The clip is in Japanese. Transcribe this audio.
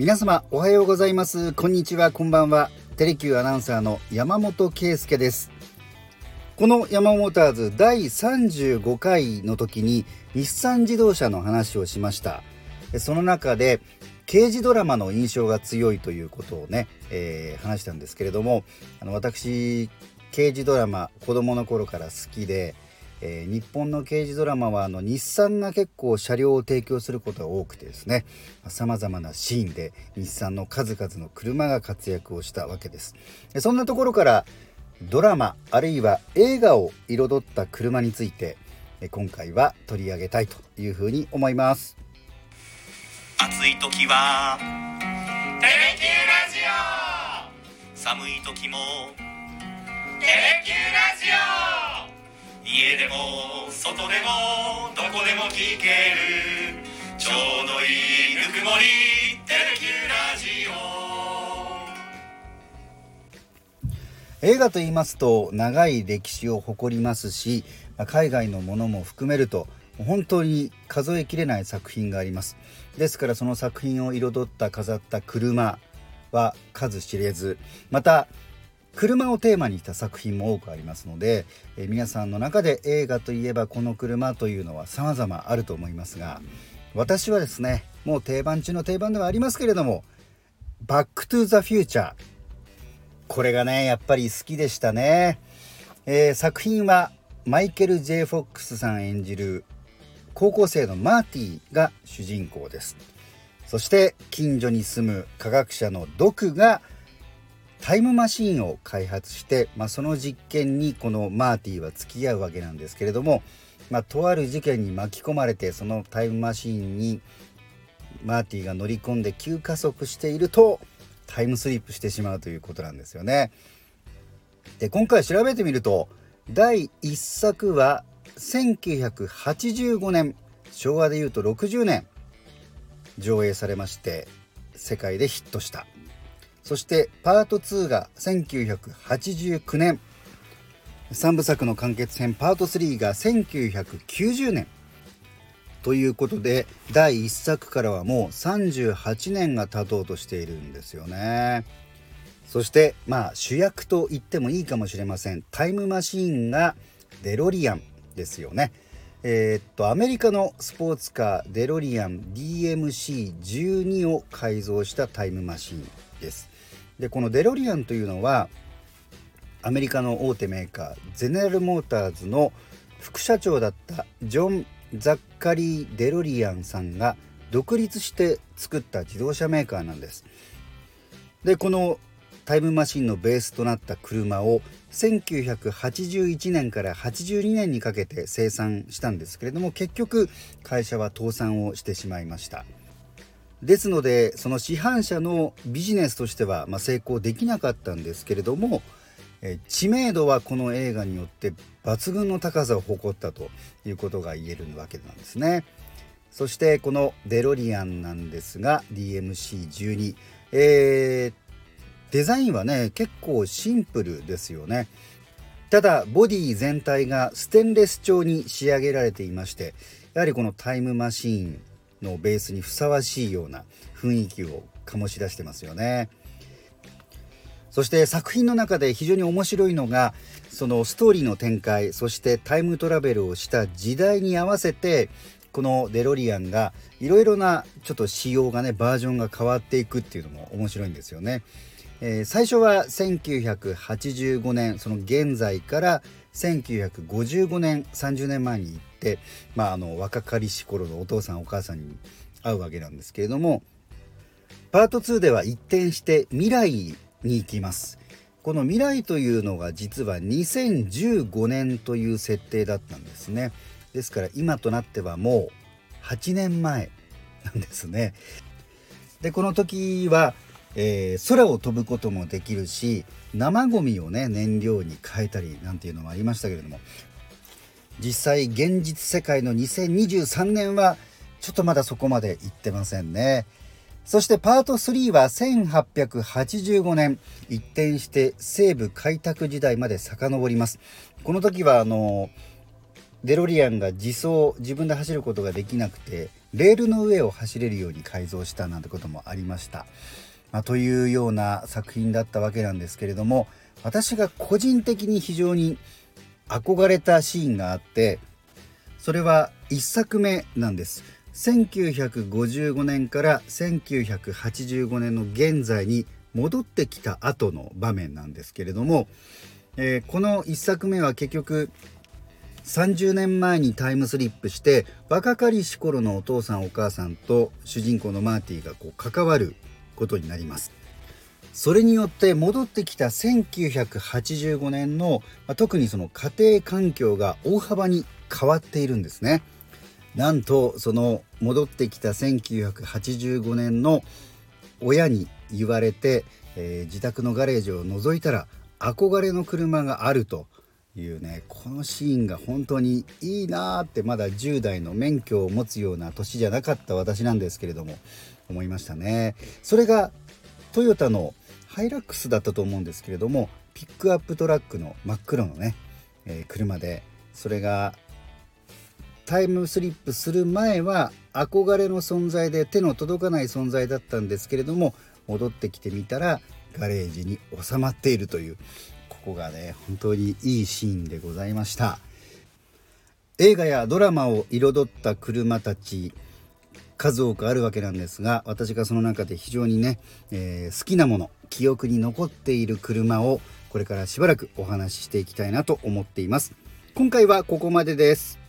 皆様おはようございます。こんにちはこんばんは。テレキューアナウンサーの山本圭介です。このヤマモーターズ第35回の時に日産自動車の話をしました。その中で刑事ドラマの印象が強いということをね、えー、話したんですけれどもあの私刑事ドラマ子供の頃から好きでえー、日本の刑事ドラマはあの日産が結構車両を提供することが多くてですねさまざまなシーンで日産の数々の車が活躍をしたわけです。そんなところからドラマあるいは映画を彩った車について今回は取り上げたいというふうに思います。暑い時はテレキューラジオ。寒い時もテレキューラジオ。家でも外でもどこでも聞けるちょうどいいぬくもりテレキュラジオ。映画と言いますと長い歴史を誇りますし海外のものも含めると本当に数えきれない作品があります。ですからその作品を彩った飾った車は数知れず。また車をテーマにした作品も多くありますので、え皆さんの中で映画といえばこの車というのは様々あると思いますが私はですねもう定番中の定番ではありますけれども「バック・トゥ・ザ・フューチャー」これがねやっぱり好きでしたね、えー、作品はマイケル・ J・ フォックスさん演じる高校生のマーティが主人公です。そして近所に住む科学者のドクがタイムマシーンを開発して、まあ、その実験にこのマーティーは付き合うわけなんですけれども、まあ、とある事件に巻き込まれてそのタイムマシーンにマーティーが乗り込んで急加速しているとタイムスリップしてしまうということなんですよね。で今回調べてみると第1作は1985年昭和でいうと60年上映されまして世界でヒットしたそしてパート2が1989年。3部作の完結編パート3が1990年。ということで第1作からはもう38年が経とうとしているんですよね。そしてまあ主役と言ってもいいかもしれません。タイムマシーンがデロリアンですよね。えー、っとアメリカのスポーツカーデロリアン DMC12 を改造したタイムマシーンです。でこのデロリアンというのはアメリカの大手メーカーゼネラルモーターズの副社長だったジョン・ザッカリー・デロリアンさんが独立して作った自動車メーカーなんです。でこのタイムマシンのベースとなった車を1981年から82年にかけて生産したんですけれども結局会社は倒産をしてしまいました。ですのでその市販車のビジネスとしては、まあ、成功できなかったんですけれども、え知名度はこの映画によって抜群の高さを誇ったということが言えるわけなんですね。そしてこのデロリアンなんですが DMC12、えー、デザインはね結構シンプルですよね。ただボディ全体がステンレス調に仕上げられていましてやはりこのタイムマシーンのベースにふさわしいような雰囲気を醸し出してますよね。そして作品の中で非常に面白いのがそのストーリーの展開そしてタイムトラベルをした時代に合わせてこのデロリアンがいろいろなちょっと仕様がねバージョンが変わっていくっていうのも面白いんですよね。えー、最初は1985年その現在から1955年30年前に行って、まあ、あの若かりし頃のお父さんお母さんに会うわけなんですけれどもパート2では一転して未来に行きます。この未来というのが実は2015年という設定だったんですね。ですから今となってはもう8年前なんですね。でこの時はえー、空を飛ぶこともできるし生ゴミをね燃料に変えたりなんていうのもありましたけれども実際現実世界の2023年はちょっとまだそこまで行ってませんね。そしてパート3は1885年一転して西部開拓時代まで遡ります。この時はあのデロリアンが自走自分で走ることができなくてレールの上を走れるように改造したなんてこともありました。まあ、というような作品だったわけなんですけれども私が個人的に非常に憧れたシーンがあってそれは1作目なんです。1955年から1985年の現在に戻ってきた後の場面なんですけれども、えー、この1作目は結局30年前にタイムスリップして若かりし頃のお父さんお母さんと主人公のマーティがこう関わることになります。それによって戻ってきた1985年の、特にその家庭環境が大幅に変わっているんですね。なんとその戻ってきた1985年の親に言われて、えー、自宅のガレージを覗いたら憧れの車があるというねこのシーンが本当にいいなーってまだ10代の免許を持つような年じゃなかった私なんですけれども思いましたね。それがトヨタのハイラックスだったと思うんですけれどもピックアップトラックの真っ黒のね、えー、車でそれがタイムスリップする前は憧れの存在で手の届かない存在だったんですけれども戻ってきてみたらガレージに収まっているというここがね本当にいいシーンでございました。映画やドラマを彩った車たち数多くあるわけなんですが私がその中で非常にね、えー、好きなもの記憶に残っている車をこれからしばらくお話ししていきたいなと思っています。今回はここまでです。